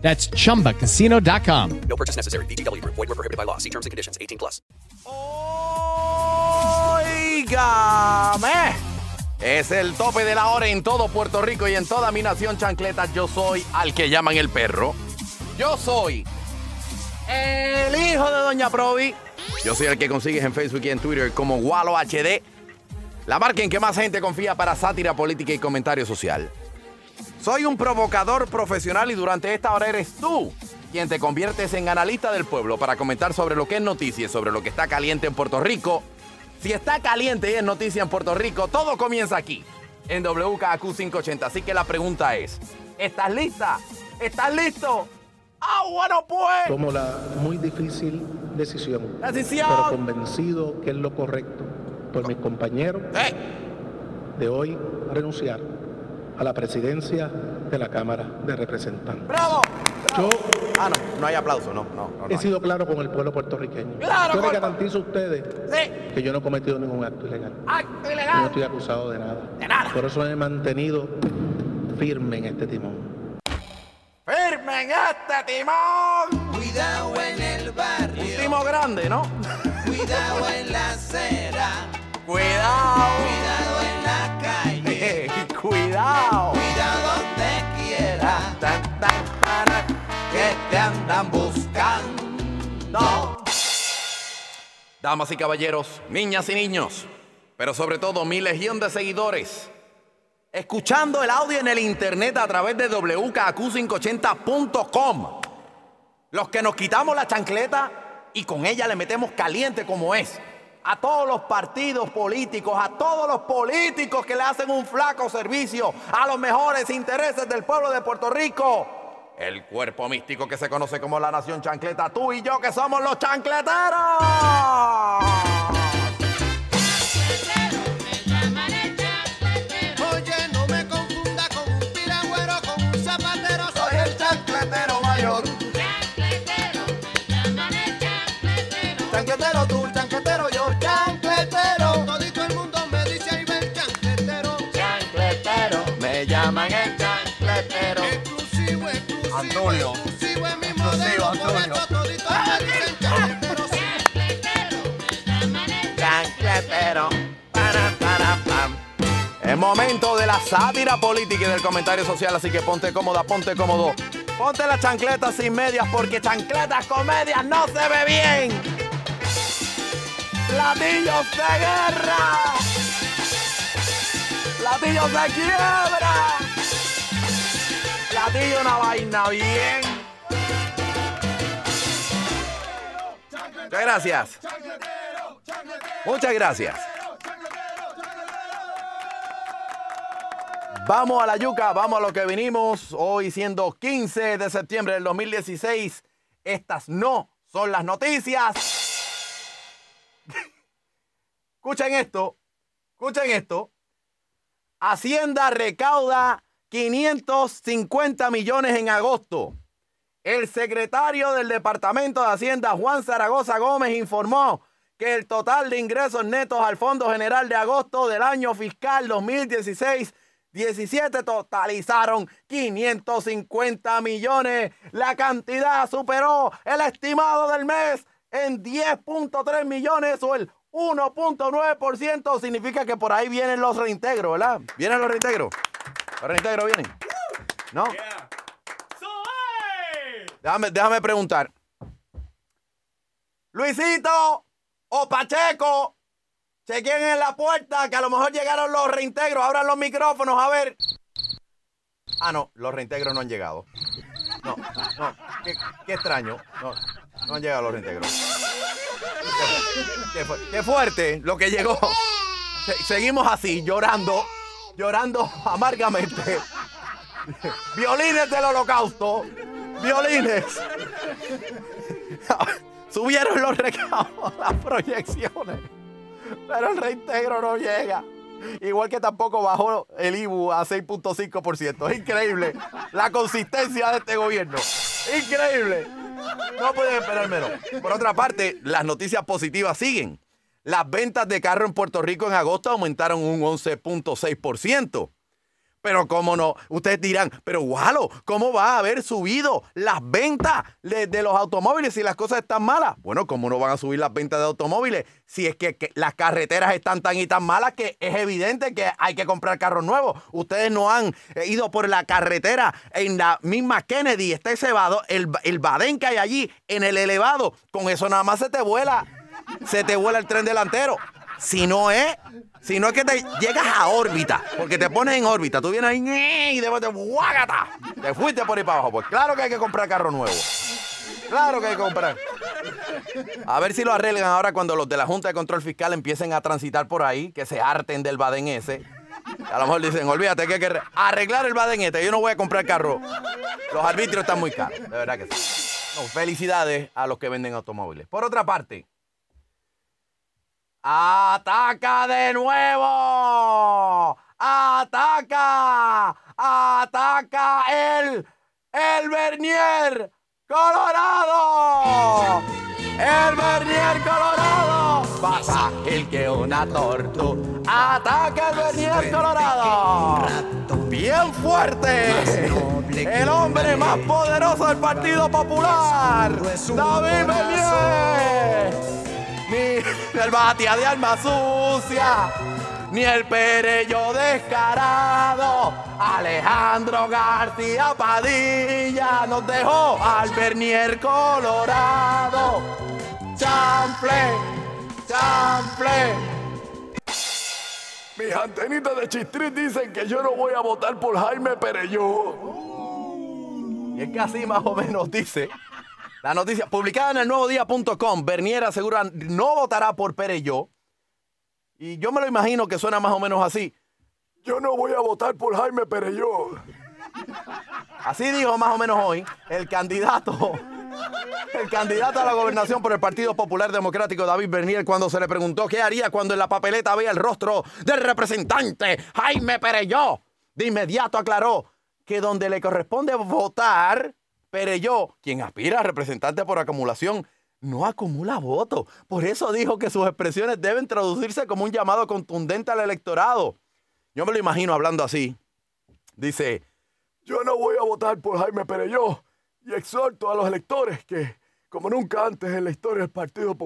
That's chumbacasino.com. No purchase necessary. VGW Group. Void were prohibited by law. See terms and conditions. 18 plus. Es el tope de la hora en todo Puerto Rico y en toda mi nación chancleta. Yo soy al que llaman el perro. Yo soy el hijo de Doña Provi. Yo soy el que consigues en Facebook y en Twitter como Walo HD. La marca en que más gente confía para sátira política y comentario social. Soy un provocador profesional y durante esta hora eres tú quien te conviertes en analista del pueblo para comentar sobre lo que es noticia y sobre lo que está caliente en Puerto Rico. Si está caliente y es noticia en Puerto Rico, todo comienza aquí, en WKQ 580. Así que la pregunta es, ¿estás lista? ¿Estás listo? ¡Ah, bueno pues! Tomo la muy difícil decisión, Decisión. pero convencido que es lo correcto por mis compañeros ¡Eh! de hoy renunciar a la presidencia de la Cámara de Representantes. ¡Bravo! Yo Ah, no, no hay aplauso, no, no, no. no he hay. sido claro con el pueblo puertorriqueño. Claro, Yo les garantizo a ustedes Sí. que yo no he cometido ningún acto ilegal. ¡Acto Yo no ilegal! estoy acusado de nada. De nada. Por eso me he mantenido firme en este timón. ¡Firme en este timón! Cuidado en el Un barrio, timo grande, ¿no? cuidado en la acera, Cuidado. cuidado Cuidado. cuidado donde quiera, Tan, tan, para, que te andan buscando. Damas y caballeros, niñas y niños, pero sobre todo mi legión de seguidores, escuchando el audio en el internet a través de WKQ580.com. Los que nos quitamos la chancleta y con ella le metemos caliente como es. A todos los partidos políticos, a todos los políticos que le hacen un flaco servicio a los mejores intereses del pueblo de Puerto Rico. El cuerpo místico que se conoce como la Nación Chancleta, tú y yo que somos los chancleteros. Momento de la sátira política y del comentario social, así que ponte cómoda, ponte cómodo. Ponte las chancletas sin medias porque chancletas con medias no se ve bien. Platillos de guerra. Platillos de quiebra. Platillo una vaina bien. Muchas gracias. Muchas gracias. Vamos a la yuca, vamos a lo que vinimos. Hoy siendo 15 de septiembre del 2016. Estas no son las noticias. Escuchen esto. Escuchen esto. Hacienda recauda 550 millones en agosto. El secretario del Departamento de Hacienda, Juan Zaragoza Gómez, informó que el total de ingresos netos al Fondo General de agosto del año fiscal 2016-17 totalizaron 550 millones. La cantidad superó el estimado del mes en 10.3 millones o el 1.9%. Significa que por ahí vienen los reintegros, ¿verdad? ¿Vienen los reintegros? ¿Los reintegros vienen? ¿No? Déjame, déjame preguntar. Luisito o Pacheco, chequen en la puerta que a lo mejor llegaron los reintegros. Abran los micrófonos, a ver. Ah, no, los reintegros no han llegado. No, no, qué, extraño. No, no han llegado los reintegros. Qué, fu- qué fuerte lo que llegó. Se- seguimos así, llorando, llorando amargamente. Violines del holocausto. Violines. Subieron los recaudos, las proyecciones, pero el reintegro no llega. Igual que tampoco bajó el IBU a 6.5%. Es increíble la consistencia de este gobierno. Increíble. No pueden esperar menos. Por otra parte, las noticias positivas siguen. Las ventas de carro en Puerto Rico en agosto aumentaron un 11.6%. Pero cómo no, ustedes dirán, pero Walo, ¿cómo va a haber subido las ventas de, de los automóviles si las cosas están malas? Bueno, ¿cómo no van a subir las ventas de automóviles si es que, las carreteras están tan y tan malas que es evidente que hay que comprar carros nuevos? Ustedes no han eh, ido por la carretera en la misma Kennedy, está ese vado, el, el badén que hay allí en el elevado, con eso nada más se te vuela, se te vuela el tren delantero. Si no es, si no es que te llegas a órbita, porque te pones en órbita, tú vienes ahí y después te ¡guágata! Te fuiste por ahí para abajo. Pues claro que hay que comprar carro nuevo. Claro que hay que comprar. A ver si lo arreglan ahora cuando los de la Junta de Control Fiscal empiecen a transitar por ahí, que se harten del Baden ese. A lo mejor dicen, olvídate que hay que arreglar el Baden este, yo no voy a comprar carro. Los arbitrios están muy caros, de verdad que sí. Felicidades a los que venden automóviles. Por otra parte, ¡Ataca de nuevo! ¡Ataca! ¡Ataca el, el Bernier Colorado! ¡El Bernier Colorado! Pasa el que una tortu. ¡Ataca el Bernier Colorado! Bien fuerte. El hombre más poderoso del Partido Popular. David Bernier ni el batia de alma sucia, ni el perello descarado. Alejandro García Padilla nos dejó al Bernier Colorado. Chample, chample. Mis antenitas de chistrit dicen que yo no voy a votar por Jaime Pereyó. Y es que así más o menos dice la noticia publicada en el Bernier asegura no votará por Pereyó. Y yo me lo imagino que suena más o menos así. Yo no voy a votar por Jaime Pereyó. Así dijo más o menos hoy el candidato, el candidato a la gobernación por el Partido Popular Democrático, David Bernier, cuando se le preguntó qué haría cuando en la papeleta veía el rostro del representante Jaime Pereyó. De inmediato aclaró que donde le corresponde votar Pereyó, quien aspira a representante por acumulación, no acumula votos. Por eso dijo que sus expresiones deben traducirse como un llamado contundente al electorado. Yo me lo imagino hablando así. Dice, yo no voy a votar por Jaime Pereyó y exhorto a los electores que, como nunca antes en la historia del partido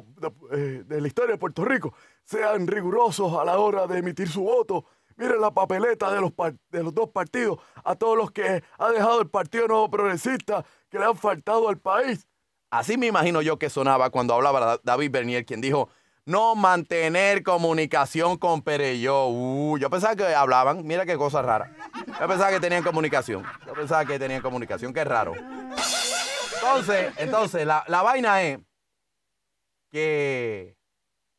de, de la historia de Puerto Rico, sean rigurosos a la hora de emitir su voto Miren la papeleta de los, de los dos partidos, a todos los que ha dejado el Partido Nuevo Progresista, que le han faltado al país. Así me imagino yo que sonaba cuando hablaba David Bernier, quien dijo, no mantener comunicación con Pereyó. Uh, yo pensaba que hablaban, mira qué cosa rara. Yo pensaba que tenían comunicación. Yo pensaba que tenían comunicación, qué raro. Entonces, entonces la, la vaina es que,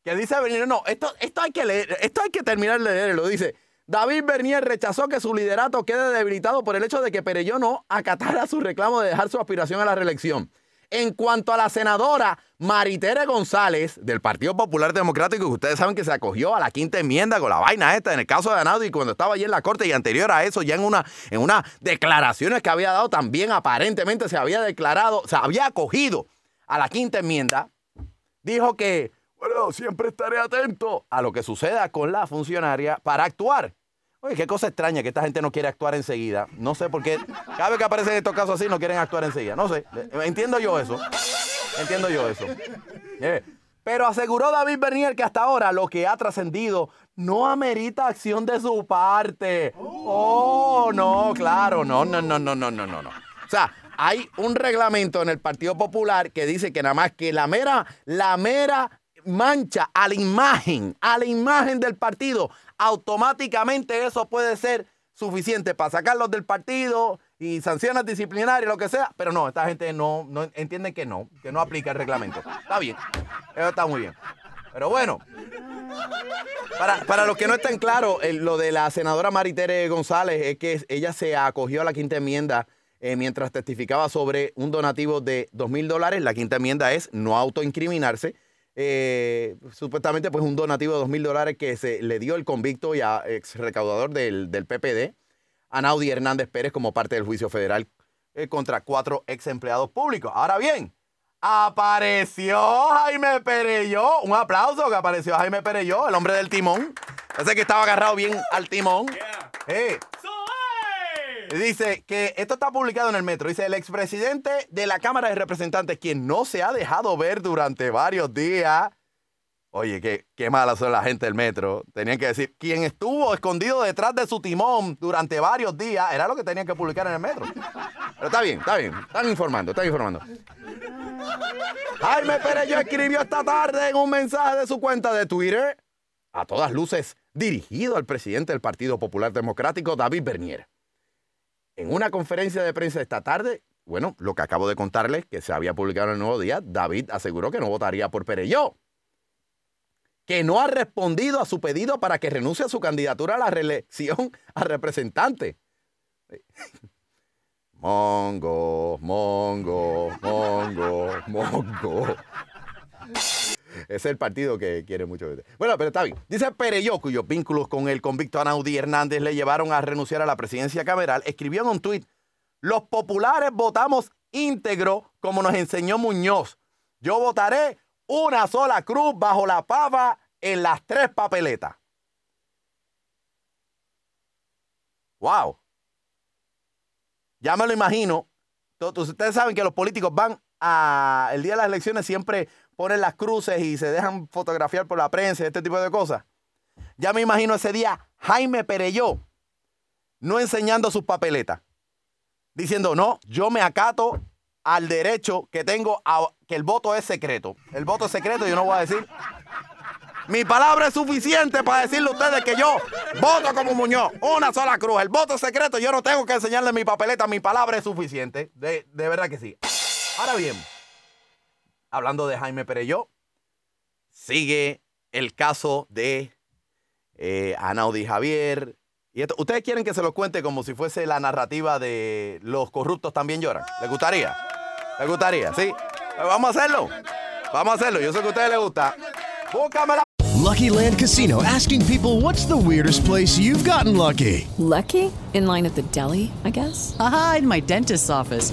que dice Bernier, no, esto, esto hay que leer, esto hay que terminar de leerlo. Dice, David Bernier rechazó que su liderato quede debilitado por el hecho de que Pereyó no acatara su reclamo de dejar su aspiración a la reelección. En cuanto a la senadora Maritere González del Partido Popular Democrático, que ustedes saben que se acogió a la quinta enmienda con la vaina esta en el caso de Anaudi cuando estaba allí en la corte y anterior a eso ya en una en unas declaraciones que había dado también aparentemente se había declarado, se había acogido a la quinta enmienda, dijo que bueno, siempre estaré atento a lo que suceda con la funcionaria para actuar. Oye, qué cosa extraña que esta gente no quiere actuar enseguida. No sé por qué. Cada vez que aparecen estos casos así, no quieren actuar enseguida. No sé. Entiendo yo eso. Entiendo yo eso. Eh, pero aseguró David Bernier que hasta ahora lo que ha trascendido no amerita acción de su parte. Oh, no, claro. No, no, no, no, no, no, no. O sea, hay un reglamento en el Partido Popular que dice que nada más que la mera, la mera mancha a la imagen, a la imagen del partido, automáticamente eso puede ser suficiente para sacarlos del partido y sanciones disciplinarias, lo que sea, pero no, esta gente no, no entiende que no, que no aplica el reglamento. Está bien, eso está muy bien. Pero bueno, para, para los que no estén claros, lo de la senadora Maritere González es que ella se acogió a la quinta enmienda eh, mientras testificaba sobre un donativo de dos mil dólares. La quinta enmienda es no autoincriminarse. Eh, supuestamente, pues un donativo de dos mil dólares que se le dio el convicto y a ex recaudador del, del PPD, Anaudi Hernández Pérez, como parte del juicio federal eh, contra cuatro ex empleados públicos. Ahora bien, apareció Jaime Pereyó. Un aplauso que apareció Jaime Pereyó, el hombre del timón. Ese que estaba agarrado bien al timón. Eh, Dice que esto está publicado en el metro. Dice el expresidente de la Cámara de Representantes, quien no se ha dejado ver durante varios días. Oye, qué, qué mala son la gente del metro. Tenían que decir, quien estuvo escondido detrás de su timón durante varios días, era lo que tenían que publicar en el metro. Pero está bien, está bien. Están informando, están informando. Jaime Perello escribió esta tarde en un mensaje de su cuenta de Twitter, a todas luces dirigido al presidente del Partido Popular Democrático, David Bernier. En una conferencia de prensa esta tarde, bueno, lo que acabo de contarles, que se había publicado en el Nuevo Día, David aseguró que no votaría por Pereyó. Que no ha respondido a su pedido para que renuncie a su candidatura a la reelección a representante. Mongo, mongo, mongo, mongo. Es el partido que quiere mucho. Bueno, pero está bien. Dice Pereyó, cuyos vínculos con el convicto Anaudi Hernández le llevaron a renunciar a la presidencia cameral, escribió en un tuit, los populares votamos íntegro como nos enseñó Muñoz. Yo votaré una sola cruz bajo la pava en las tres papeletas. Wow. Ya me lo imagino. Ustedes saben que los políticos van a el día de las elecciones siempre ponen las cruces y se dejan fotografiar por la prensa este tipo de cosas. Ya me imagino ese día Jaime Pereyó no enseñando sus papeletas, diciendo, no, yo me acato al derecho que tengo a que el voto es secreto. El voto es secreto, yo no voy a decir. Mi palabra es suficiente para decirle a ustedes que yo voto como Muñoz. Una sola cruz. El voto es secreto, yo no tengo que enseñarle mi papeleta. Mi palabra es suficiente. De, de verdad que sí. Ahora bien, hablando de Jaime Pereyó, sigue el caso de eh, Anaudi Javier. Y esto- ¿Ustedes quieren que se lo cuente como si fuese la narrativa de los corruptos también lloran? ¿Les gustaría? ¿Les gustaría? ¿Sí? Pues vamos a hacerlo. Vamos a hacerlo. Yo sé que a ustedes les gusta. Búscame la Lucky Land Casino asking people what's the weirdest place you've gotten lucky? Lucky? In line at the deli, I guess? Aha, in my dentist's office.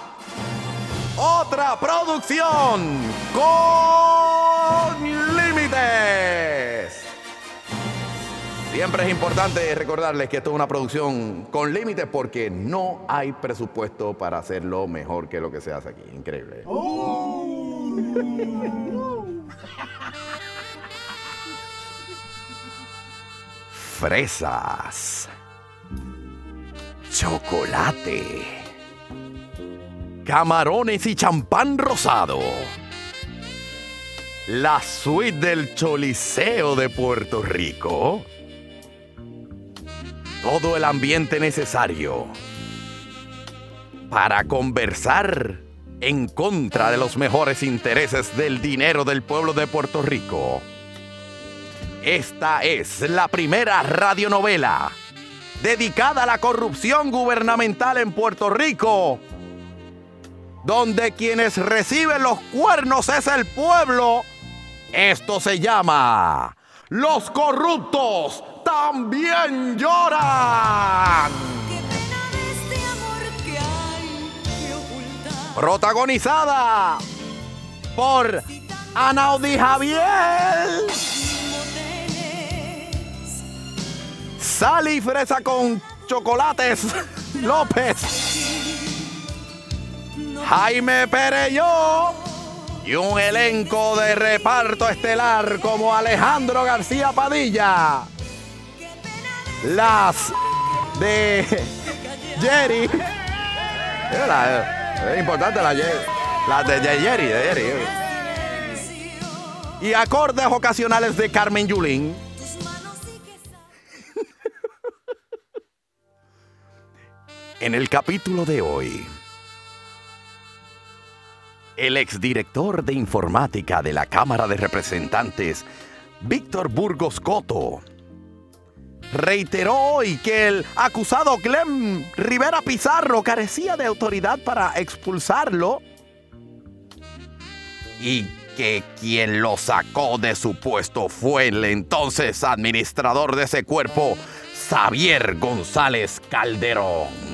otra producción con límites. Siempre es importante recordarles que esto es una producción con límites porque no hay presupuesto para hacerlo mejor que lo que se hace aquí. Increíble. Fresas. Chocolate. Camarones y champán rosado. La suite del Choliseo de Puerto Rico. Todo el ambiente necesario para conversar en contra de los mejores intereses del dinero del pueblo de Puerto Rico. Esta es la primera radionovela dedicada a la corrupción gubernamental en Puerto Rico, donde quienes reciben los cuernos es el pueblo, esto se llama Los corruptos también lloran. Protagonizada por Anaudi Javier. Sal fresa con chocolates López. Jaime Pereyó. Y un elenco de reparto estelar como Alejandro García Padilla. Las de Jerry. Es importante la. Las de Jerry, de Jerry. Y acordes ocasionales de Carmen Yulín. En el capítulo de hoy, el exdirector de informática de la Cámara de Representantes, Víctor Burgos Coto, reiteró hoy que el acusado Clem Rivera Pizarro carecía de autoridad para expulsarlo y que quien lo sacó de su puesto fue el entonces administrador de ese cuerpo, Xavier González Calderón.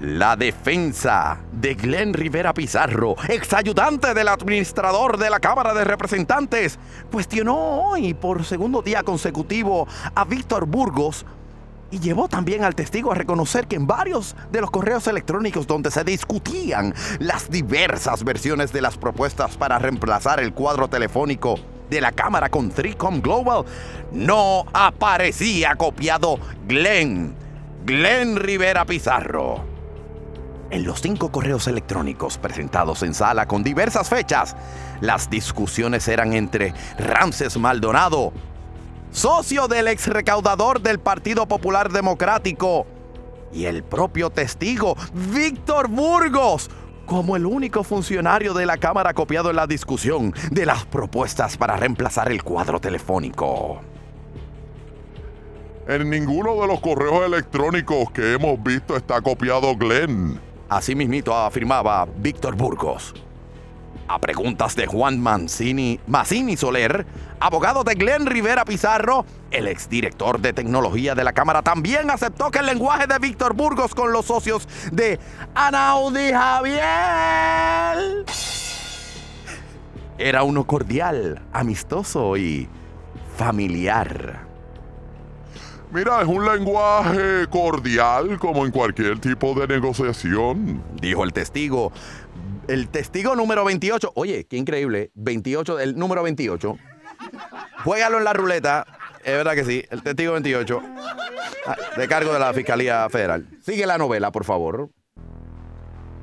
La defensa de Glenn Rivera Pizarro, exayudante del administrador de la Cámara de Representantes, cuestionó hoy por segundo día consecutivo a Víctor Burgos y llevó también al testigo a reconocer que en varios de los correos electrónicos donde se discutían las diversas versiones de las propuestas para reemplazar el cuadro telefónico de la Cámara con Tricom Global, no aparecía copiado Glenn, Glenn Rivera Pizarro. En los cinco correos electrónicos presentados en sala con diversas fechas, las discusiones eran entre Ramses Maldonado, socio del ex recaudador del Partido Popular Democrático, y el propio testigo, Víctor Burgos, como el único funcionario de la Cámara copiado en la discusión de las propuestas para reemplazar el cuadro telefónico. En ninguno de los correos electrónicos que hemos visto está copiado Glenn. Así mismito afirmaba Víctor Burgos. A preguntas de Juan Mancini, Mazzini Soler, abogado de Glenn Rivera Pizarro, el exdirector de tecnología de la Cámara también aceptó que el lenguaje de Víctor Burgos con los socios de Anaudi Javier era uno cordial, amistoso y familiar. Mira, es un lenguaje cordial como en cualquier tipo de negociación. Dijo el testigo. El testigo número 28. Oye, qué increíble. 28, el número 28. Juégalo en la ruleta. Es verdad que sí. El testigo 28. Ah, De cargo de la Fiscalía Federal. Sigue la novela, por favor.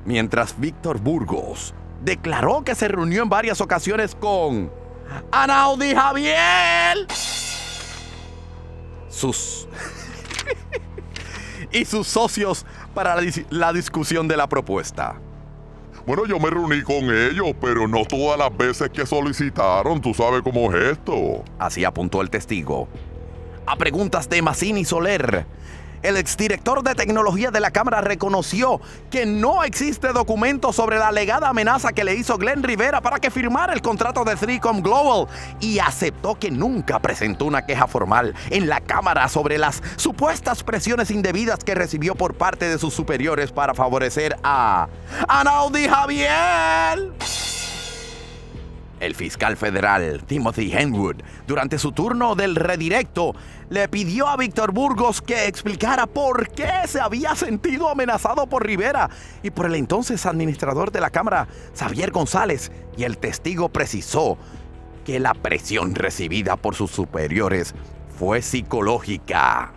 Mientras Víctor Burgos declaró que se reunió en varias ocasiones con Anaudi Javier sus y sus socios para la, dis- la discusión de la propuesta. Bueno, yo me reuní con ellos, pero no todas las veces que solicitaron. Tú sabes cómo es esto. Así apuntó el testigo. A preguntas de Mazzini Soler, el exdirector de tecnología de la Cámara reconoció que no existe documento sobre la alegada amenaza que le hizo Glenn Rivera para que firmara el contrato de Threecom Global y aceptó que nunca presentó una queja formal en la Cámara sobre las supuestas presiones indebidas que recibió por parte de sus superiores para favorecer a Anaudi Javier. El fiscal federal Timothy Henwood, durante su turno del redirecto, le pidió a Víctor Burgos que explicara por qué se había sentido amenazado por Rivera y por el entonces administrador de la Cámara, Xavier González, y el testigo precisó que la presión recibida por sus superiores fue psicológica.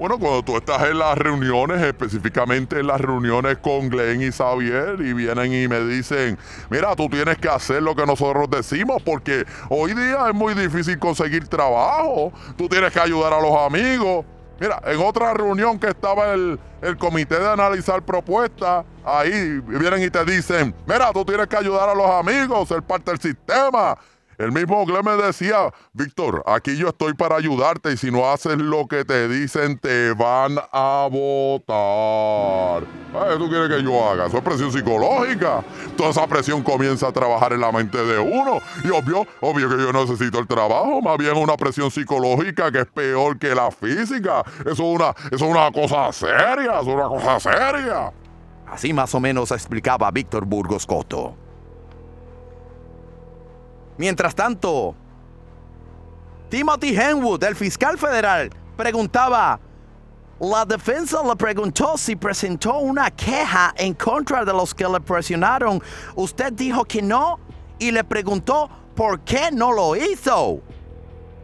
Bueno, cuando tú estás en las reuniones, específicamente en las reuniones con Glenn y Xavier, y vienen y me dicen, mira, tú tienes que hacer lo que nosotros decimos, porque hoy día es muy difícil conseguir trabajo, tú tienes que ayudar a los amigos. Mira, en otra reunión que estaba el, el comité de analizar propuestas, ahí vienen y te dicen, mira, tú tienes que ayudar a los amigos, ser parte del sistema. El mismo Glenn me decía, Víctor, aquí yo estoy para ayudarte y si no haces lo que te dicen, te van a votar. ¿Qué tú quieres que yo haga? Eso es presión psicológica. Toda esa presión comienza a trabajar en la mente de uno. Y obvio, obvio que yo necesito el trabajo, más bien una presión psicológica que es peor que la física. Eso es una, eso es una cosa seria, eso es una cosa seria. Así más o menos explicaba Víctor Burgos Coto. Mientras tanto, Timothy Henwood, el fiscal federal, preguntaba, la defensa le preguntó si presentó una queja en contra de los que le presionaron. Usted dijo que no y le preguntó por qué no lo hizo.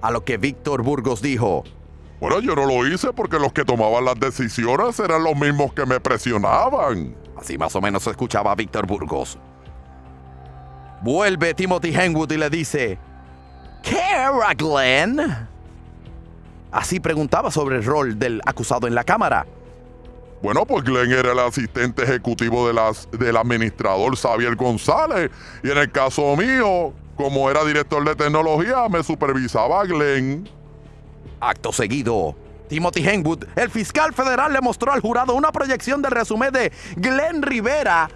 A lo que Víctor Burgos dijo, Bueno, yo no lo hice porque los que tomaban las decisiones eran los mismos que me presionaban. Así más o menos se escuchaba a Víctor Burgos. Vuelve Timothy Henwood y le dice, ¿qué era Glenn? Así preguntaba sobre el rol del acusado en la cámara. Bueno, pues Glenn era el asistente ejecutivo de las, del administrador Xavier González. Y en el caso mío, como era director de tecnología, me supervisaba Glenn. Acto seguido, Timothy Henwood, el fiscal federal, le mostró al jurado una proyección del resumen de Glenn Rivera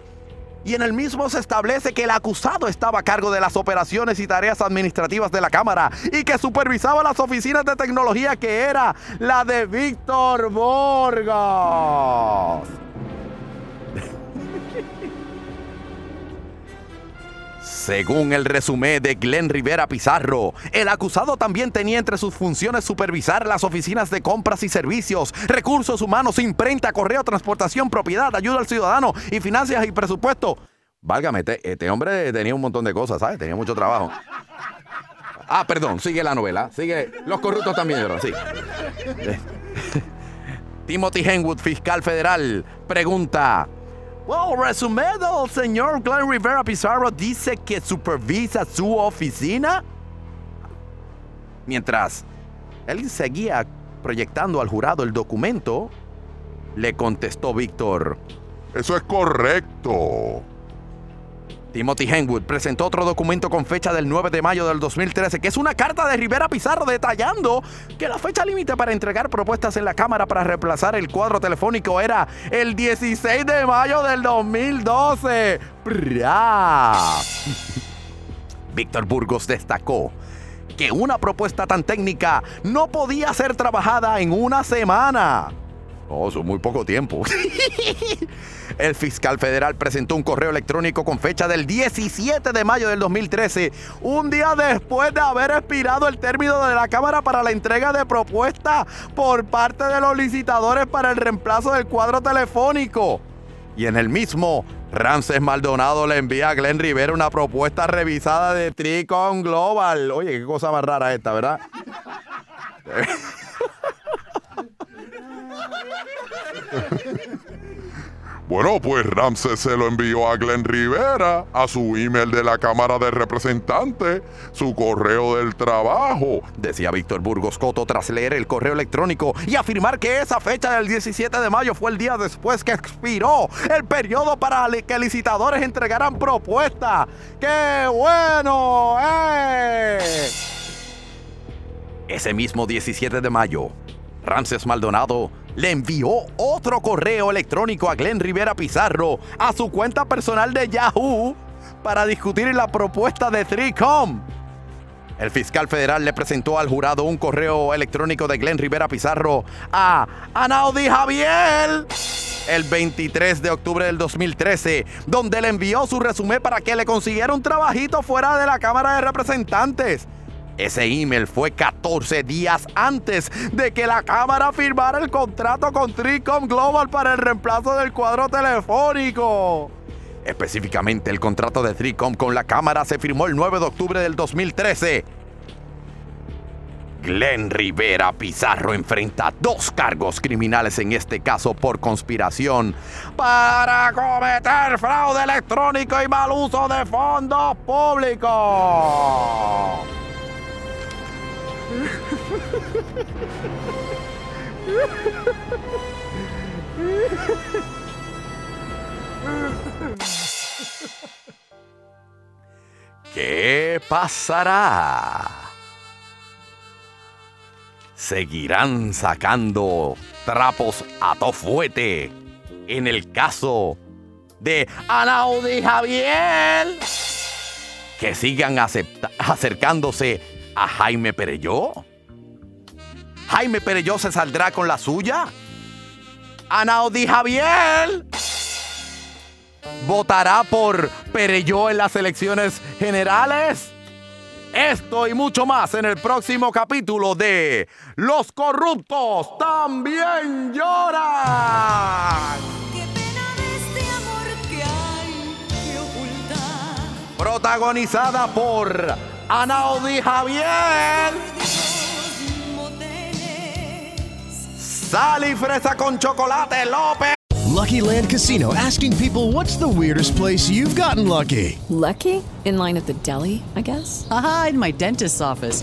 y en el mismo se establece que el acusado estaba a cargo de las operaciones y tareas administrativas de la Cámara y que supervisaba las oficinas de tecnología que era la de Víctor Borgas. Según el resumen de Glenn Rivera Pizarro, el acusado también tenía entre sus funciones supervisar las oficinas de compras y servicios, recursos humanos, imprenta, correo, transportación, propiedad, ayuda al ciudadano y finanzas y presupuesto. Válgame, este, este hombre tenía un montón de cosas, ¿sabes? Tenía mucho trabajo. Ah, perdón, sigue la novela. Sigue. Los corruptos también, ¿verdad? Sí. Timothy Henwood, fiscal federal, pregunta. Well, resumen del señor Glenn Rivera Pizarro dice que supervisa su oficina. Mientras él seguía proyectando al jurado el documento, le contestó Víctor. Eso es correcto. Timothy Henwood presentó otro documento con fecha del 9 de mayo del 2013, que es una carta de Rivera Pizarro detallando que la fecha límite para entregar propuestas en la Cámara para reemplazar el cuadro telefónico era el 16 de mayo del 2012. ¡Prá! Víctor Burgos destacó que una propuesta tan técnica no podía ser trabajada en una semana. Oh, eso es muy poco tiempo. El fiscal federal presentó un correo electrónico con fecha del 17 de mayo del 2013, un día después de haber expirado el término de la Cámara para la entrega de propuestas por parte de los licitadores para el reemplazo del cuadro telefónico. Y en el mismo, Ramses Maldonado le envía a Glenn Rivera una propuesta revisada de Tricon Global. Oye, qué cosa más rara esta, ¿verdad? Bueno, pues Ramses se lo envió a Glenn Rivera, a su email de la Cámara de Representantes, su correo del trabajo. Decía Víctor Burgos Coto tras leer el correo electrónico y afirmar que esa fecha del 17 de mayo fue el día después que expiró el periodo para que licitadores entregaran propuestas. ¡Qué bueno! ¡Eh! Ese mismo 17 de mayo, Ramses Maldonado le envió otro correo electrónico a Glenn Rivera Pizarro a su cuenta personal de Yahoo para discutir la propuesta de 3Com. El fiscal federal le presentó al jurado un correo electrónico de Glenn Rivera Pizarro a Anaudi Javier el 23 de octubre del 2013, donde le envió su resumen para que le consiguiera un trabajito fuera de la Cámara de Representantes. Ese email fue 14 días antes de que la Cámara firmara el contrato con Tricom Global para el reemplazo del cuadro telefónico. Específicamente, el contrato de Tricom con la Cámara se firmó el 9 de octubre del 2013. Glenn Rivera Pizarro enfrenta dos cargos criminales en este caso por conspiración para cometer fraude electrónico y mal uso de fondos públicos. ¿Qué pasará? Seguirán sacando trapos a tofuete en el caso de Anaudi Javier. Que sigan acercándose a Jaime Pereyó. Jaime Pereyó se saldrá con la suya. Anaudi Javier votará por Pereyó en las elecciones generales. Esto y mucho más en el próximo capítulo de Los corruptos también lloran. Protagonizada por Anaudi Javier. Sal y fresa con chocolate López. Lucky Land Casino asking people what's the weirdest place you've gotten lucky? Lucky? In line at the deli, I guess? Aha, in my dentist's office.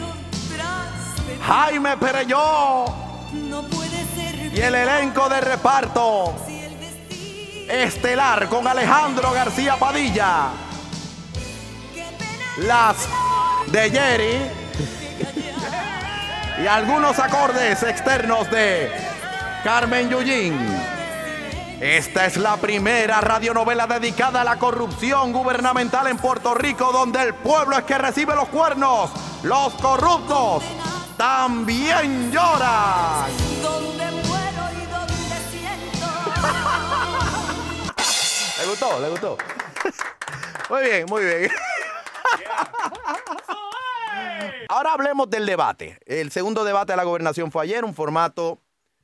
Jaime Pereyó. Y el elenco de reparto. estelar con Alejandro García Padilla, las de Jerry. Y algunos acordes externos de Carmen Yujin. Esta es la primera radionovela dedicada a la corrupción gubernamental en Puerto Rico, donde el pueblo es que recibe los cuernos. Los corruptos también lloran. ¿Le gustó? ¿Le gustó? Muy bien, muy bien. Ahora hablemos del debate. El segundo debate de la gobernación fue ayer, un formato,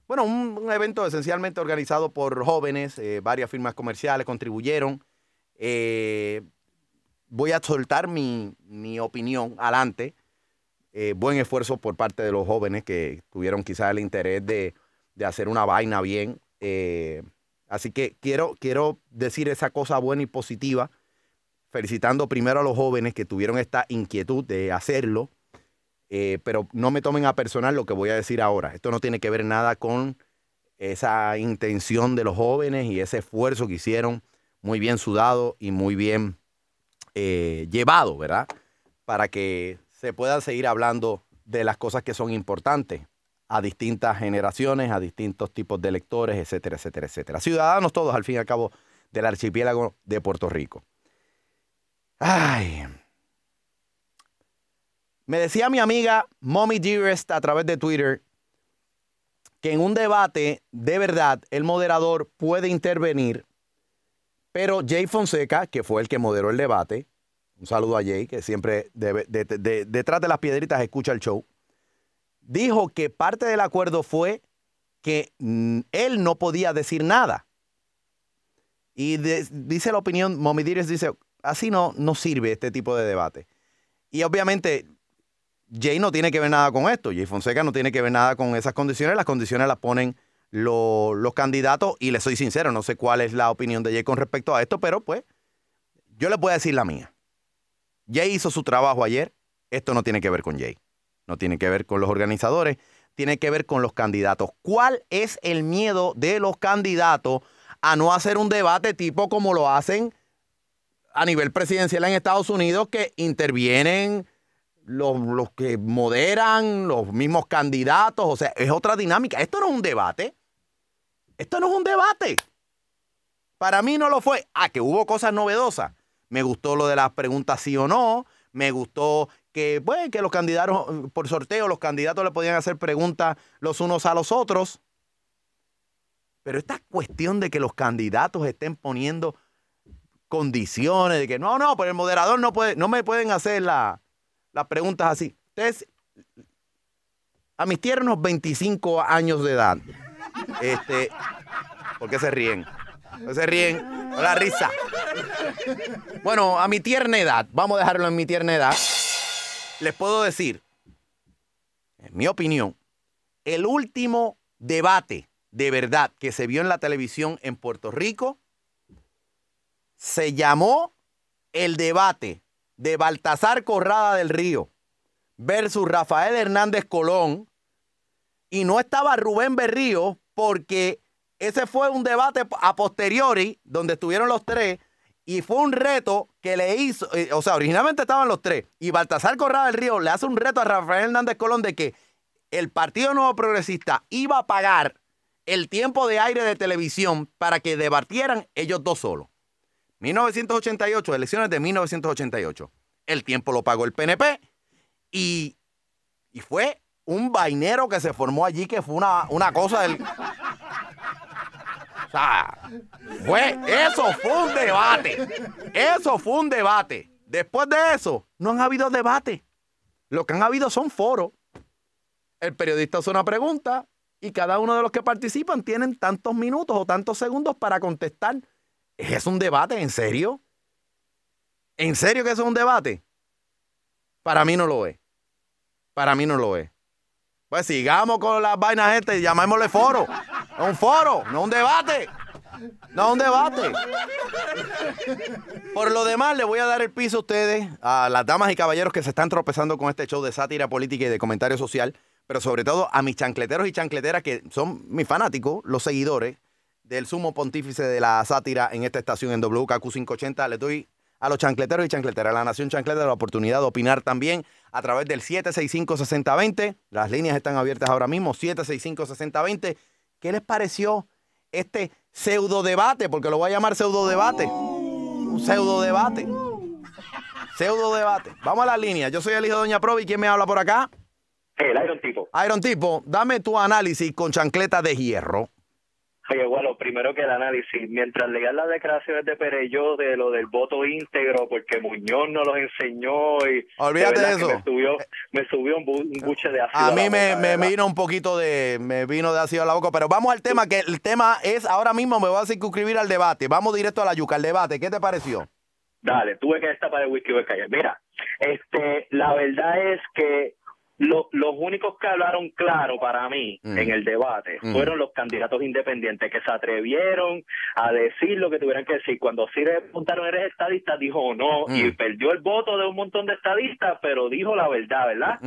bueno, un, un evento esencialmente organizado por jóvenes, eh, varias firmas comerciales contribuyeron. Eh, voy a soltar mi, mi opinión adelante. Eh, buen esfuerzo por parte de los jóvenes que tuvieron quizás el interés de, de hacer una vaina bien. Eh, así que quiero, quiero decir esa cosa buena y positiva, felicitando primero a los jóvenes que tuvieron esta inquietud de hacerlo. Eh, pero no me tomen a personal lo que voy a decir ahora. Esto no tiene que ver nada con esa intención de los jóvenes y ese esfuerzo que hicieron muy bien sudado y muy bien llevado, ¿verdad? Para que se puedan seguir hablando de las cosas que son importantes a distintas generaciones, a distintos tipos de electores, etcétera, etcétera, etcétera. Ciudadanos todos, al fin y al cabo, del archipiélago de Puerto Rico. Ay, me decía mi amiga Mommy Dearest a través de Twitter que en un debate, de verdad, el moderador puede intervenir, pero Jay Fonseca, que fue el que moderó el debate, un saludo a Jay, que siempre detrás de las piedritas escucha el show, dijo que parte del acuerdo fue que mm, él no podía decir nada. Y dice la opinión, Mommy Dearest dice, así no, no sirve este tipo de debate. Y obviamente Jay no tiene que ver nada con esto. Jay Fonseca no tiene que ver nada con esas condiciones. Las condiciones las ponen lo- los candidatos y le soy sincero, no sé cuál es la opinión de Jay con respecto a esto, pero pues yo le voy a decir la mía. Jay hizo su trabajo ayer. Esto no tiene que ver con Jay. No tiene que ver con los organizadores. Tiene que ver con los candidatos. ¿Cuál es el miedo de los candidatos a no hacer un debate tipo como lo hacen a nivel presidencial en Estados Unidos que intervienen los, los que moderan, los mismos candidatos, o sea, es otra dinámica. Esto no es un debate. Esto no es un debate. Para mí no lo fue. Ah, que hubo cosas novedosas. Me gustó lo de las preguntas sí o no. Me gustó que, pues, que los candidatos, por sorteo, los candidatos le podían hacer preguntas los unos a los otros. Pero esta cuestión de que los candidatos estén poniendo condiciones, de que no, no, pero el moderador no puede, no me pueden hacer la- las preguntas así. Ustedes, a mis tiernos 25 años de edad, este, ¿por qué se ríen? ¿Por qué se ríen? La risa. Bueno, a mi tierna edad, vamos a dejarlo en mi tierna edad, les puedo decir, en mi opinión, el último debate de verdad que se vio en la televisión en Puerto Rico se llamó el debate de Baltasar Corrada del Río versus Rafael Hernández Colón y no estaba Rubén Berrío porque ese fue un debate a posteriori donde estuvieron los tres y fue un reto que le hizo, eh, o sea, originalmente estaban los tres y Baltasar Corrada del Río le hace un reto a Rafael Hernández Colón de que el Partido Nuevo Progresista iba a pagar el tiempo de aire de televisión para que debatieran ellos dos solos. 1988, elecciones de 1988. El tiempo lo pagó el PNP y, y fue un vainero que se formó allí que fue una, una cosa del... O sea, fue, eso fue un debate. Eso fue un debate. Después de eso, no han habido debate. Lo que han habido son foros. El periodista hace una pregunta y cada uno de los que participan tienen tantos minutos o tantos segundos para contestar. ¿Es un debate? ¿En serio? ¿En serio que eso es un debate? Para mí no lo es. Para mí no lo es. Pues sigamos con las vainas este y llamémosle foro. Es un foro, no un debate. No un debate. Por lo demás, le voy a dar el piso a ustedes, a las damas y caballeros que se están tropezando con este show de sátira política y de comentario social, pero sobre todo a mis chancleteros y chancleteras que son mis fanáticos, los seguidores del sumo pontífice de la sátira en esta estación en WKQ 580. Les doy a los chancleteros y chancleteras, a la Nación Chancleta, la oportunidad de opinar también a través del 765-6020. Las líneas están abiertas ahora mismo, 765-6020. ¿Qué les pareció este pseudo debate? Porque lo voy a llamar pseudo debate. Un pseudo debate. Pseudo debate. Vamos a las líneas. Yo soy el hijo de Doña Provi. ¿Quién me habla por acá? El Iron Tipo. Iron Tipo, dame tu análisis con chancleta de hierro. Oye, bueno, primero que el análisis, mientras leían las declaraciones de Pereyó de lo del voto íntegro, porque Muñoz nos los enseñó y... Olvídate de eso. Me subió, me subió un, bu- un buche de ácido. A mí me, boca, me ¿verdad? vino un poquito de. Me vino de ácido a la boca. Pero vamos al tema, que el tema es. Ahora mismo me voy a circunscribir al debate. Vamos directo a la yuca, al debate. ¿Qué te pareció? Dale, tuve que esta para el whisky a callar. Mira, este, la verdad es que lo- los únicos que hablaron claro para mí Mm. en el debate Mm. fueron los candidatos independientes que se atrevieron a decir lo que tuvieran que decir. Cuando sí le preguntaron, ¿eres estadista? Dijo no Mm. y perdió el voto de un montón de estadistas, pero dijo la verdad, ¿verdad?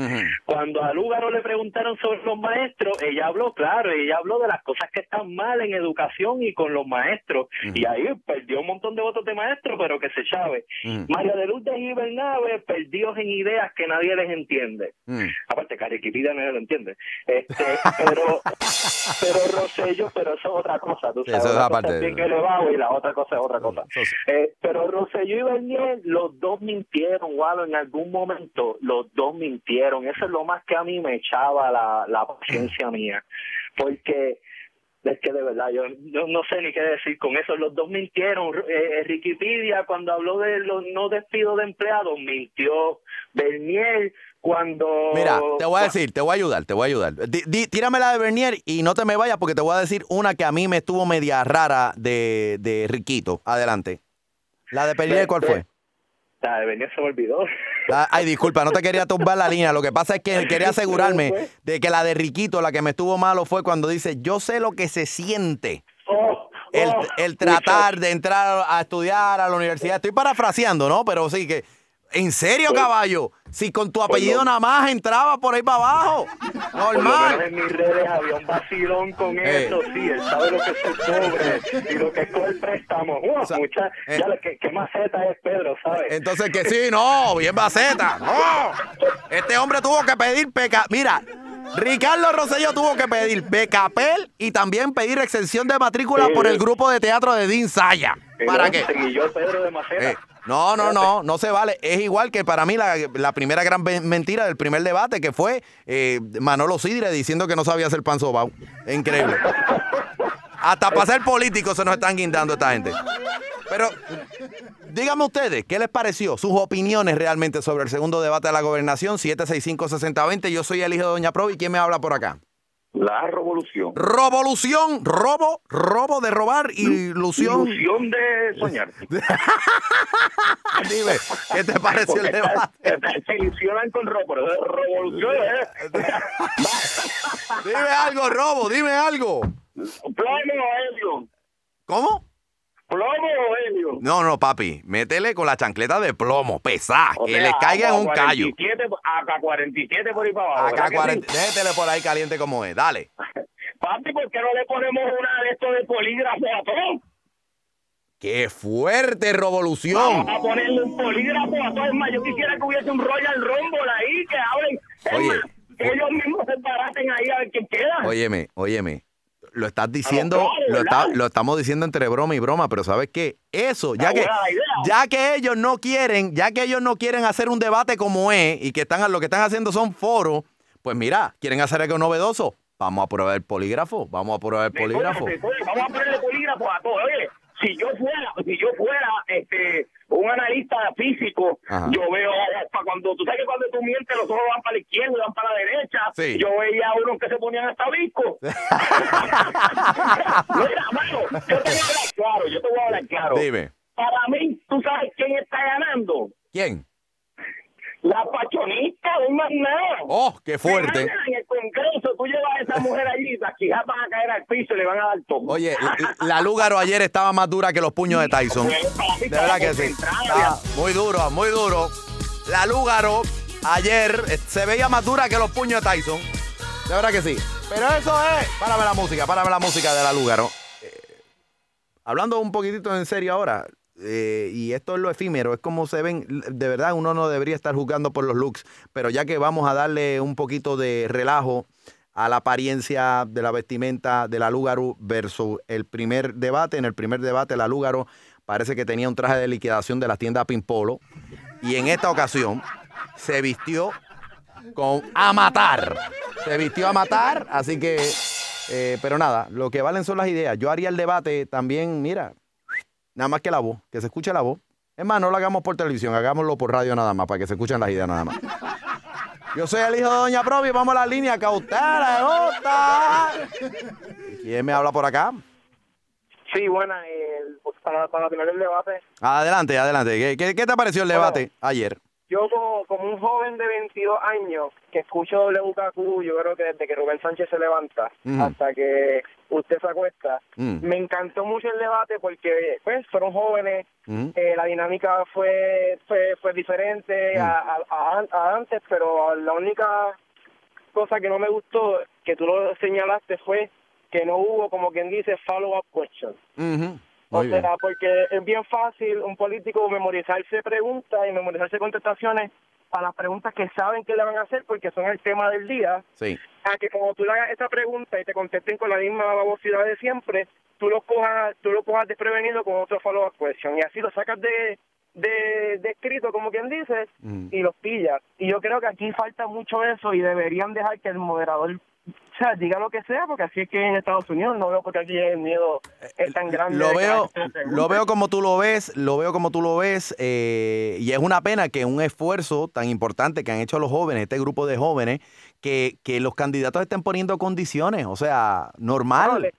Cuando a Lúgaro le preguntaron sobre los maestros, ella habló, claro, ella habló de las cosas que están mal en educación y con los maestros. Y ahí perdió un montón de votos de maestros, pero que se sabe. María de Lourdes y Bernabe perdidos en ideas que nadie les entiende. Aparte, Cariquipida nadie lo entiende. Este, pero, pero Rosello, pero eso es otra cosa. Tú sabes, eso es aparte cosa es de- bien elevado y la otra cosa es otra cosa. Eh, pero Rosselló y Bernier, los dos mintieron, Walo, en algún momento los dos mintieron. Eso es lo más que a mí me echaba la, la paciencia mía. Porque es que de verdad, yo no, no sé ni qué decir con eso. Los dos mintieron. Eh, Wikipedia, cuando habló de los no despidos de empleados, mintió. Bernier, cuando... Mira, te voy a decir, te voy a ayudar, te voy a ayudar. Di- di- tírame la de Bernier y no te me vayas porque te voy a decir una que a mí me estuvo media rara de, de Riquito. Adelante. La de Bernier, ¿cuál fue? La de Bernier se me olvidó. Ay, disculpa, no te quería tumbar la línea. Lo que pasa es que quería asegurarme de que la de Riquito, la que me estuvo malo, fue cuando dice, yo sé lo que se siente. El, el tratar de entrar a estudiar a la universidad. Estoy parafraseando, ¿no? Pero sí que... ¿En serio, caballo? Si con tu apellido nada más entraba por ahí para abajo. Normal. en mis redes había un vacilón con Eh. eso, sí, él sabe lo que es el cobre y lo que es con el préstamo. Ua, mucha- ya lo que, que maceta es Pedro, ¿sabes? Entonces que sí, no, bien baceta. No. Este hombre tuvo que pedir peca. Mira, Ricardo Rosselló tuvo que pedir becapel y también pedir exención de matrícula Sí. por el grupo de teatro de Dean Saya. ¿Para qué? Pedro de. Eh, no, no, no, no se vale. Es igual que para mí la, la primera gran mentira del primer debate que fue eh, Manolo Sidre diciendo que no sabía hacer pan sobao. Increíble. Hasta para ser políticos se nos están guindando esta gente. Pero díganme ustedes, ¿qué les pareció? Sus opiniones realmente sobre el segundo debate de la gobernación, 765-6020. Yo soy el hijo de Doña Provi. ¿Quién me habla por acá? La revolución. Revolución, robo, robo de robar, ilusión. Ilusión de soñar. Dime, ¿qué te pareció el debate? Se ilusionan con robo, pero revolución. ¿eh? Dime algo, robo, dime algo. Helio. ¿Cómo? Plomo, Helio. No, no, papi, métele con la chancleta de plomo, pesá, O que sea, le caiga en un callo. AK 47 por ahí para abajo. Acá ¿verdad que 40, sí? déjetele por ahí caliente como es, dale. Papi, ¿por qué no le ponemos una de estos de polígrafo a todo? ¡Qué fuerte revolución! Vamos a ponerle un polígrafo a todo. Es más, yo quisiera que hubiese un Royal Rumble ahí, que hablen. Es Oye, más, que ellos mismos se embaraten ahí a ver quién queda. Óyeme, óyeme. Lo estás diciendo, claro, lo, está- lo estamos diciendo entre broma y broma, pero ¿sabes qué? Eso, ya que, ya que ellos no quieren, ya que ellos no quieren hacer un debate como es y que están, lo que están haciendo son foros, pues mira, quieren hacer algo novedoso. Vamos a probar el polígrafo, vamos a probar el polígrafo. Después, después, Vamos a ponerle polígrafo a todo. Oye, si yo fuera, si yo fuera este un analista físico, Ajá. yo veo cuando tú sabes que cuando tú mientes los ojos van para la izquierda y van para la derecha, Sí. yo veía a unos que se ponían hasta visco. Mira, mano, yo te voy a hablar claro, yo te voy a hablar claro. Dime. Para mí, ¿tú sabes quién está ganando? ¿Quién? La pachonista, no más nada. Oh, qué fuerte. En el Congreso, tú llevas a esa mujer allí, las quijas van a caer al piso y le van a dar todo. Oye, la, la Lúgaro ayer estaba más dura que los puños de Tyson. De verdad que sí. Muy duro, muy duro. La Lúgaro ayer eh, se veía más dura que los puños de Tyson. De verdad que sí. Pero eso es. Párame la música, párame la música de la Lúgaro. Eh, hablando un poquitito en serio ahora. Eh, y esto es lo efímero, es como se ven, de verdad uno no debería estar juzgando por los looks, pero ya que vamos a darle un poquito de relajo a la apariencia de la vestimenta de la Lúgaro versus el primer debate. En el primer debate, la Lúgaro parece que tenía un traje de liquidación de las tiendas Pimpolo. Y en esta ocasión se vistió con a matar. Se vistió a matar, así que. eh, pero nada, lo que valen son las ideas. Yo haría el debate también, mira, nada más que la voz, que se escuche la voz. Es más, no lo hagamos por televisión, hagámoslo por radio nada más, para que se escuchen las ideas nada más. Yo soy el hijo de Doña Provi, vamos a la línea cautela. ¿Quién me habla por acá? Sí, buena, el- pues, para, para tener el debate. Adelante, adelante. ¿Qué, qué- qué te pareció el debate ayer? Yo como, como un joven de 22 años que escucho WKQ, yo creo que desde que Rubén Sánchez se levanta hasta que usted se acuesta, Mm. me encantó mucho el debate porque pues fueron jóvenes, Ujú. eh, la dinámica fue fue, fue diferente Mm. a, a- a- antes, pero la única cosa que no me gustó, que tú lo señalaste, fue que no hubo, como quien dice, follow-up questions. Ujú. O bien. sea, porque es bien fácil un político memorizarse preguntas y memorizarse contestaciones para las preguntas que saben que le van a hacer porque son el tema del día. Sí. A que como tú le hagas esa pregunta y te contesten con la misma babosidad de siempre, tú lo cojas, tú lo cojas desprevenido con otro follow-up question y así lo sacas de, de, de escrito, como quien dice, y los pillas. Y yo creo que aquí falta mucho eso y deberían dejar que el moderador o sea, diga lo que sea, porque así es que en Estados Unidos no veo porque aquí el miedo es tan grande. Lo veo, lo veo como tú lo ves, lo veo como tú lo ves, eh, y es una pena que un esfuerzo tan importante que han hecho los jóvenes, este grupo de jóvenes, que, que los candidatos estén poniendo condiciones, o sea, normal.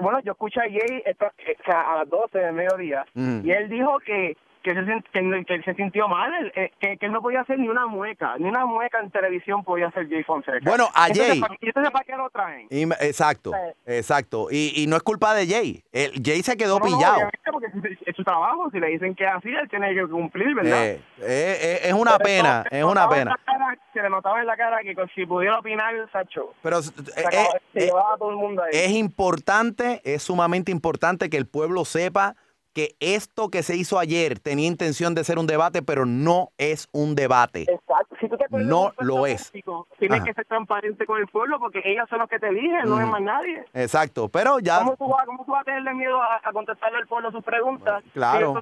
bueno, yo escuché a Jay esta- eh, o sea, a las 12 del mediodía Mm. y él dijo que que se, que, se sintió mal, él, eh, que, que él no podía hacer ni una mueca, ni una mueca en televisión podía hacer Jay Fonseca. Bueno, a Jay- ¿para- ¿Y entonces para qué lo traen? Y exacto, exacto. Y, y no es culpa de Jay. El, Jay se quedó No, pillado. porque es, es su trabajo, si le dicen que así, él tiene que cumplir, ¿verdad? Eh, eh, eh, es una Pero pena, es una pena. cara- se le notaba en la cara que si pudiera opinar, Sacho, Pero se, eh, eh, se llevaba a todo el mundo ahí. es importante, es sumamente importante que el pueblo sepa que esto que se hizo ayer tenía intención de ser un debate, pero no es un debate. Exacto. Si tú te No lo es. político, Tienes Ajá. que ser transparente con el pueblo porque ellos son los que te eligen, no es más nadie. Exacto, pero ya... ¿Cómo tú, vas, ¿Cómo tú vas a tenerle miedo a, a contestarle al pueblo sus preguntas? Claro.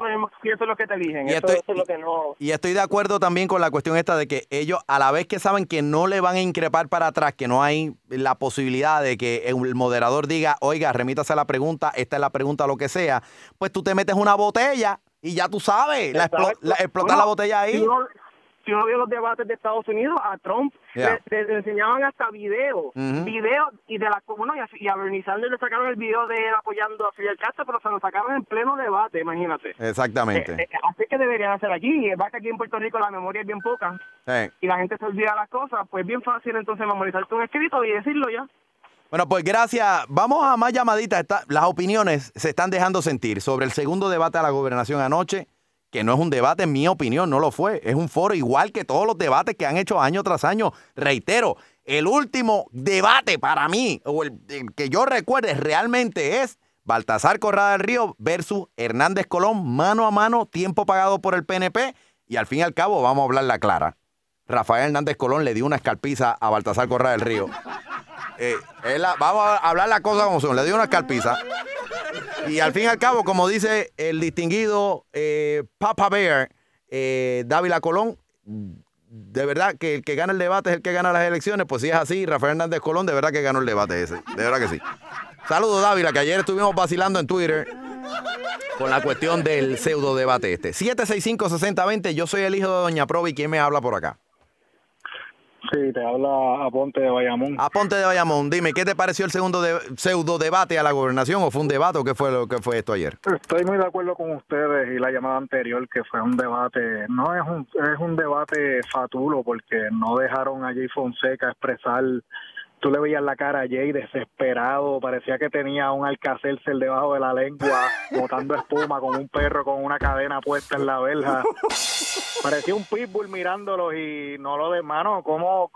Si eso, es- lo que te eligen. Y estoy- eso es lo que no. Y estoy de acuerdo también con la cuestión esta de que ellos, a la vez que saben que no le van a increpar para atrás, que no hay la posibilidad de que el moderador diga, oiga, remítase a la pregunta, esta es la pregunta, lo que sea, pues tú te metes una botella y ya tú sabes, la explo- la- explotar Bueno, la botella ahí. Si uno, si uno vio los debates de Estados Unidos, a Trump Yeah. le, le enseñaban hasta videos. Ujú. Videos y de la bueno, y a, y a Bernie Sanders le sacaron el video de él apoyando a Fidel Castro, pero se lo sacaron en pleno debate, imagínate. Exactamente. Eh, eh, así que deberían hacer aquí. Es que aquí en Puerto Rico la memoria es bien poca y la gente se olvida las cosas, pues es bien fácil entonces memorizarte un escrito y decirlo ya. Bueno, pues gracias. Vamos a más llamaditas. Las opiniones se están dejando sentir sobre el segundo debate a la gobernación anoche, que no es un debate, en mi opinión, no lo fue. Es un foro igual que todos los debates que han hecho año tras año. Reitero, el último debate para mí, o el, el que yo recuerde realmente es Baltasar Corrada del Río versus Hernández Colón, mano a mano, tiempo pagado por el PNP. Y al fin y al cabo, vamos a hablar la clara. Rafael Hernández Colón le dio una escalpiza a Baltasar Corrada del Río. Eh, vamos a hablar las cosas como son. Le dio una escalpiza. Y al fin y al cabo, como dice el distinguido eh, Papa Bear, eh, Dávila Colón, de verdad que el que gana el debate es el que gana las elecciones. Pues si es así, Rafael Hernández Colón, de verdad que ganó el debate ese. De verdad que sí. Saludos, Dávila, que ayer estuvimos vacilando en Twitter con la cuestión del pseudo debate este. 765-6020, yo soy el hijo de Doña Provi. ¿Quién me habla por acá? Sí, te habla Aponte de Bayamón. Aponte de Bayamón, dime, ¿qué te pareció el segundo de- pseudo debate a la gobernación o fue un debate o qué fue lo que fue esto ayer? Estoy muy de acuerdo con ustedes y la llamada anterior que fue un debate, no es un es un debate fatulo porque no dejaron a Jay Fonseca expresar, tú le veías la cara a Jay desesperado, parecía que tenía un alcacelser debajo de la lengua, botando espuma con un perro con una cadena puesta en la verja. Parecía un pitbull mirándolo y no lo de mano, como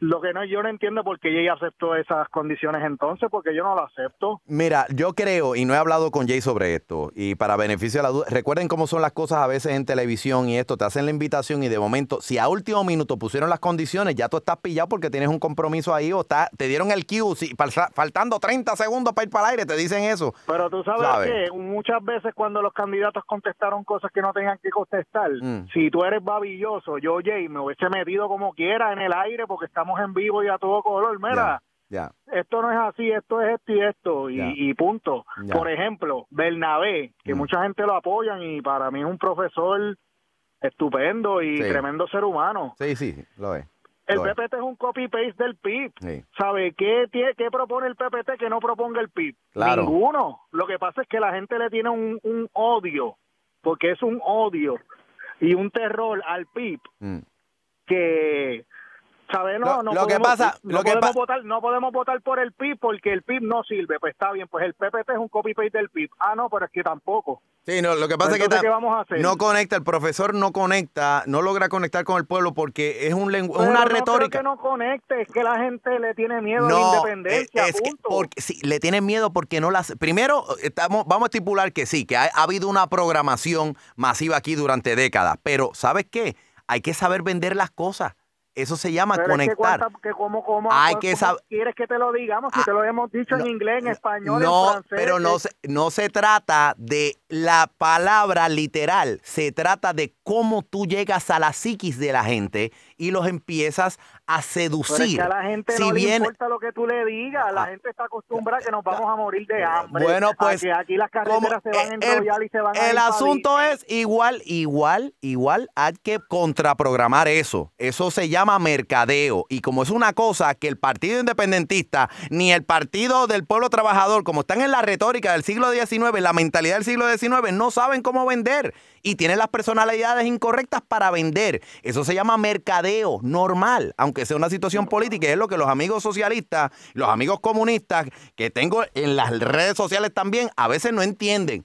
lo que no yo no entiendo por qué Jay aceptó esas condiciones entonces, porque yo no lo acepto. Mira, yo creo, y no he hablado con Jay sobre esto, y para beneficio de la duda, recuerden cómo son las cosas a veces en televisión y esto, te hacen la invitación y de momento, si a último minuto pusieron las condiciones, ya tú estás pillado porque tienes un compromiso ahí o está, te dieron el cue, si, falta- faltando 30 segundos para ir para el aire, te dicen eso. Pero tú sabes, ¿Sabes? que muchas veces cuando los candidatos contestaron cosas que no tenían que contestar, Mm. si tú eres babilloso, yo, Jay, me hubiese metido como quiera en el aire porque estamos en vivo y a todo color. Mira, esto no es así, esto es esto y esto, y, punto. Por ejemplo, Bernabé, que Mm. mucha gente lo apoyan y para mí es un profesor estupendo y Sí. tremendo ser humano. Sí, sí, lo es. El lo. PPT es un copy-paste del PIB. Sí. ¿Sabe qué, tie- qué propone el PPT que no proponga el PIB? Claro. Ninguno. Lo que pasa es que la gente le tiene un, un odio, porque es un odio y un terror al PIB Mm. que... ¿Sabe? No, Lo- no lo que podemos- pasa- no lo que podemos pa- votar, no podemos votar por el PIB porque el PIB no sirve. Pues está bien, pues el PPT es un copy-paste del PIB. Ah, no, pero es que tampoco. Sí, no, lo que pasa es que Entonces, ta- ¿qué vamos a hacer? no conecta, el profesor no conecta, no logra conectar con el pueblo porque es un lengu- Pero una no creo retórica. que no conecte, es que la gente le tiene miedo a la No, independencia, es- es que punto. porque sí, le tienen miedo porque no las. Primero, estamos, vamos a estipular que sí, que ha, ha habido una programación masiva aquí durante décadas, pero ¿sabes qué? Hay que saber vender las cosas. Eso se llama Pero es que conectar. cuánta- que cómo, cómo, Hay que sab- quieres que te lo digamos? Si te lo hemos dicho en inglés, en español, No, en francés. pero no eh, se, no se trata de la palabra literal, se trata de cómo tú llegas a la psiquis de la gente y los empiezas a pero es seducir. que a la gente si no bien, Ah, le importa lo que tú le digas. La gente está acostumbrada a que nos vamos a morir de hambre. Bueno, a pues, que aquí las carreteras se van a el, enrollar y se van a el asunto es igual, igual, igual, hay que contraprogramar eso. Eso se llama mercadeo. Y como es una cosa que el Partido Independentista ni el Partido del Pueblo Trabajador, como están en la retórica del siglo XIX, la mentalidad del siglo XIX, no saben cómo vender. Y tienen las personalidades incorrectas para vender. Eso se llama mercadeo normal, aunque sea una situación política. y Es lo que los amigos socialistas, los amigos comunistas que tengo en las redes sociales también, a veces no entienden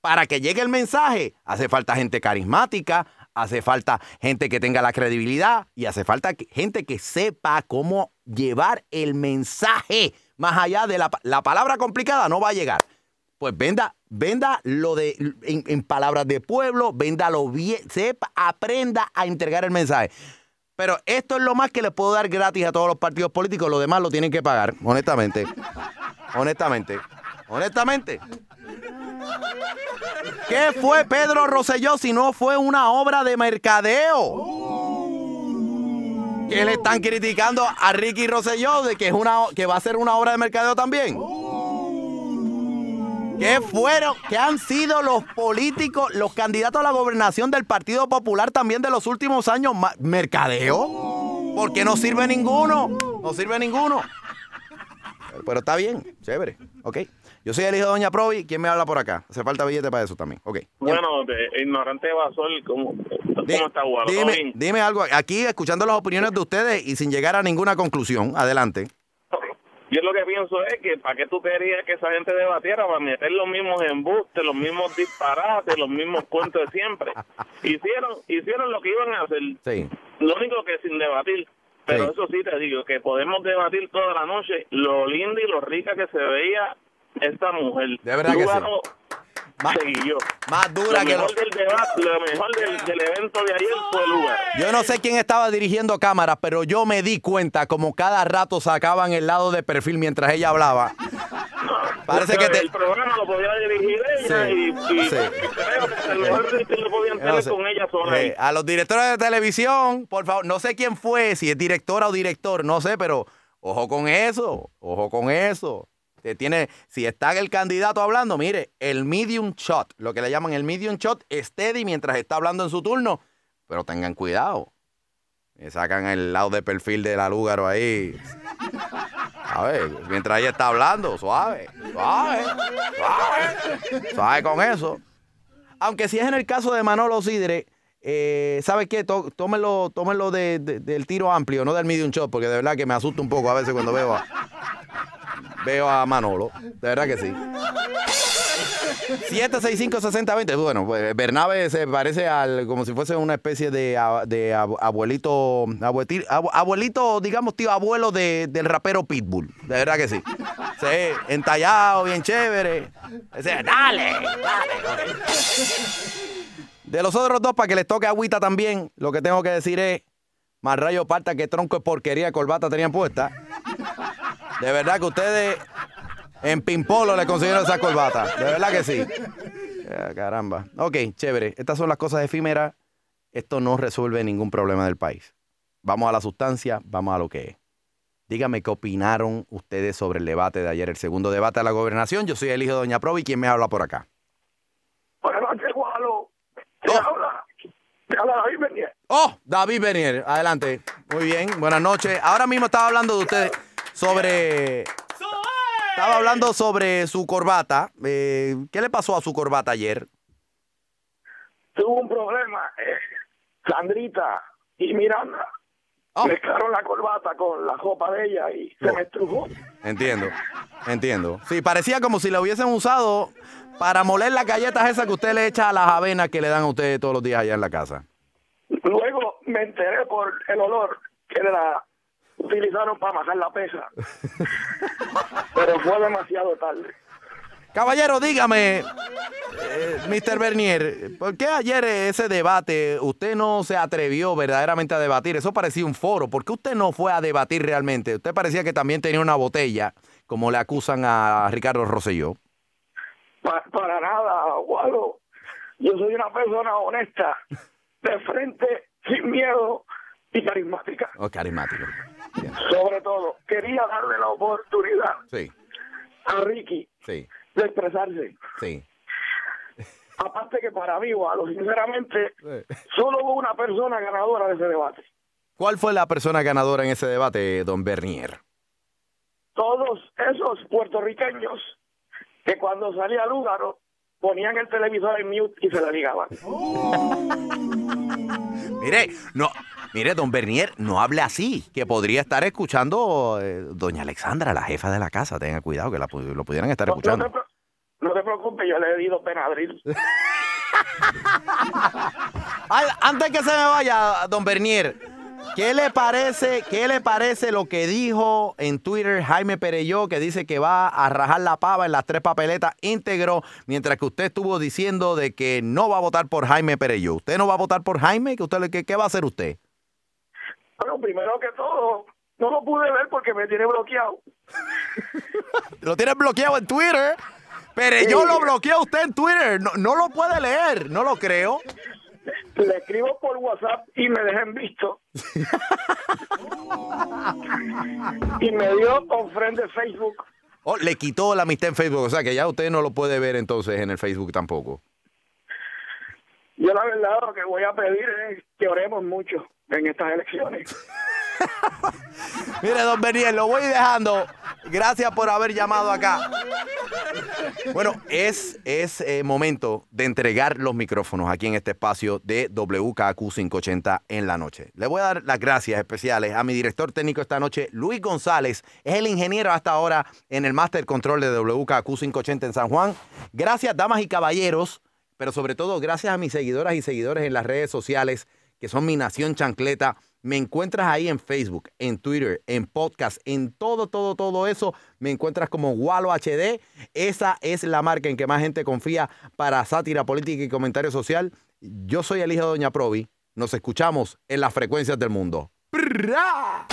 para que llegue el mensaje, hace falta gente carismática, hace falta gente que tenga la credibilidad y hace falta que- gente que sepa cómo llevar el mensaje más allá de la, la palabra complicada, no va a llegar. Pues venda, venda lo de, en, en palabras de pueblo, véndalo bien, sepa, aprenda a entregar el mensaje. Pero esto es lo más que le puedo dar gratis a todos los partidos políticos, lo demás lo tienen que pagar, honestamente. honestamente. Honestamente. ¿Qué fue Pedro Rosselló si no fue una obra de mercadeo? Que le están criticando a Ricky Rosselló de que, es una, que va a ser una obra de mercadeo también. ¿Qué fueron? ¿Qué han sido los políticos, los candidatos a la gobernación del Partido Popular también de los últimos años? ¿Mercadeo? Porque no sirve ninguno. No sirve ninguno. Pero, pero está bien, chévere. Ok. Yo soy el hijo de Doña Provi. ¿Quién me habla por acá? Hace falta billete para eso también. Ok. Bueno, de ignorante Basol, ¿cómo, cómo está Guaro? ¿Todo Dime, dime algo. Aquí, escuchando las opiniones de ustedes y sin llegar a ninguna conclusión. Adelante. Yo lo que pienso es que para qué tú querías que esa gente debatiera para meter los mismos embustes, los mismos disparates, los mismos cuentos de siempre. Hicieron hicieron lo que iban a hacer. Sí. Lo único que sin debatir. Pero Sí. eso sí te digo, que podemos debatir toda la noche lo linda y lo rica que se veía esta mujer. De verdad que sí. Lugaro seguí yo. Más dura lo que mejor del debate, lo mejor del, del evento de ayer fue Lugar. Yo no sé quién estaba dirigiendo cámaras, pero yo me di cuenta como cada rato sacaban el lado de perfil mientras ella hablaba. Parece que te... El programa lo podía dirigir ella Sí, y, y sí. creo que el mejor lo podían No tener sé. con ella sola. Eh, a los directores de televisión, por favor, no sé quién fue, si es directora o director, no sé, pero ojo con eso, ojo con eso. Te tiene, si está el candidato hablando, mire, el medium shot, lo que le llaman el medium shot, steady mientras está hablando en su turno, pero tengan cuidado. Me sacan el lado de perfil de la Lúgaro ahí. A ver, mientras ella está hablando, suave, suave, suave, suave con eso. Aunque si es en el caso de Manolo Sidre, eh, ¿sabe qué? Tó- Tómenlo, tómenlo de- de- del tiro amplio, no del medium shot, porque de verdad que me asusta un poco a veces cuando veo a, veo a Manolo. De verdad que sí. 765-6020. Bueno, pues Bernabe se parece al como si fuese una especie de, de abu- abuelito, abuelito, abuelito, digamos, tío, abuelo de- del rapero Pitbull. De verdad que sí. Sí, entallado, bien chévere. Dale, dale. De los otros dos, para que les toque agüita también, lo que tengo que decir es, más rayo parta que tronco de porquería de corbata tenían puesta. De verdad que ustedes en Pimpolo le consiguieron esa corbata. De verdad que sí. Ah, caramba. Ok, chévere. Estas son las cosas efímeras. Esto no resuelve ningún problema del país. Vamos a la sustancia, vamos a lo que es. Dígame qué opinaron ustedes sobre el debate de ayer, el segundo debate de la gobernación. Yo soy el hijo de Doña Provi. ¿Quién me habla por acá? Buenas noches, Gualo. Te habla, te habla David Bernier. Oh, David Bernier, adelante. Muy bien, buenas noches. Ahora mismo estaba hablando de ustedes sobre... Estaba hablando sobre su corbata. Eh, ¿Qué le pasó a su corbata ayer? Tuvo un problema. eh, Sandrita y Miranda mezclaron la corbata con la ropa de ella y se me estrujó. Entiendo, entiendo. Sí, parecía como si la hubiesen usado para moler las galletas esas que usted le echa a las avenas que le dan a usted todos los días allá en la casa. Luego me enteré por el olor que la utilizaron para amasar la pesa. Pero fue demasiado tarde. Caballero, dígame, eh, Mr. Bernier, ¿por qué ayer ese debate usted no se atrevió verdaderamente a debatir? Eso parecía un foro. ¿Por qué usted no fue a debatir realmente? Usted parecía que también tenía una botella, como le acusan a Ricardo Rosselló. Pa- para nada, Guado. Yo soy una persona honesta, de frente, sin miedo y carismática. Oh, Sobre todo, quería darle la oportunidad Sí, a Ricky sí, de expresarse. sí. Aparte que para mí, Guado, sinceramente, solo hubo una persona ganadora de ese debate. ¿Cuál fue la persona ganadora en ese debate, don Bernier? Todos esos puertorriqueños que cuando salía Lúgaro ponían el televisor en mute y se la ligaban. Mire, no, mire, don Bernier, no hable así, que podría estar escuchando eh, doña Alexandra, la jefa de la casa. Tenga cuidado que la lo pudieran estar No escuchando. no te preocupes, yo le he dicho Benadryl. Ay, antes que se me vaya, don Bernier, ¿Qué le parece, qué le parece lo que dijo en Twitter Jaime Pereyó, que dice que va a rajar la pava en las tres papeletas íntegro, mientras que usted estuvo diciendo de que no va a votar por Jaime Pereyó? ¿Usted no va a votar por Jaime? ¿Qué, usted, le- qué, qué va a hacer usted? Bueno, primero que todo, no lo pude ver porque me tiene bloqueado. Lo tiene bloqueado en Twitter. Pereyó Sí. lo bloqueó a usted en Twitter. No, no lo puede leer, no lo creo. Le escribo por WhatsApp y me dejan visto. y me dio con friend de Facebook. Oh, le quitó la amistad en Facebook, o sea que ya usted no lo puede ver entonces en el Facebook tampoco. Yo la verdad lo que voy a pedir es que oremos mucho en estas elecciones. Mire, don Beniel, lo voy dejando. Gracias por haber llamado acá. Bueno, es, es eh, momento de entregar los micrófonos aquí en este espacio de WKQ 580 en la noche. Le voy a dar las gracias especiales a mi director técnico esta noche, Luis González. Es el ingeniero hasta ahora en el Master Control de WKQ 580 en San Juan. Gracias, damas y caballeros, pero sobre todo gracias a mis seguidoras y seguidores en las redes sociales, que son mi nación chancleta. Me encuentras ahí en Facebook, en Twitter, en podcast, en todo, todo, todo eso. Me encuentras como Walo HD. Esa es la marca en que más gente confía para sátira política y comentario social. Yo soy el hijo de Doña Provi. Nos escuchamos en las frecuencias del mundo. ¡Prrrá!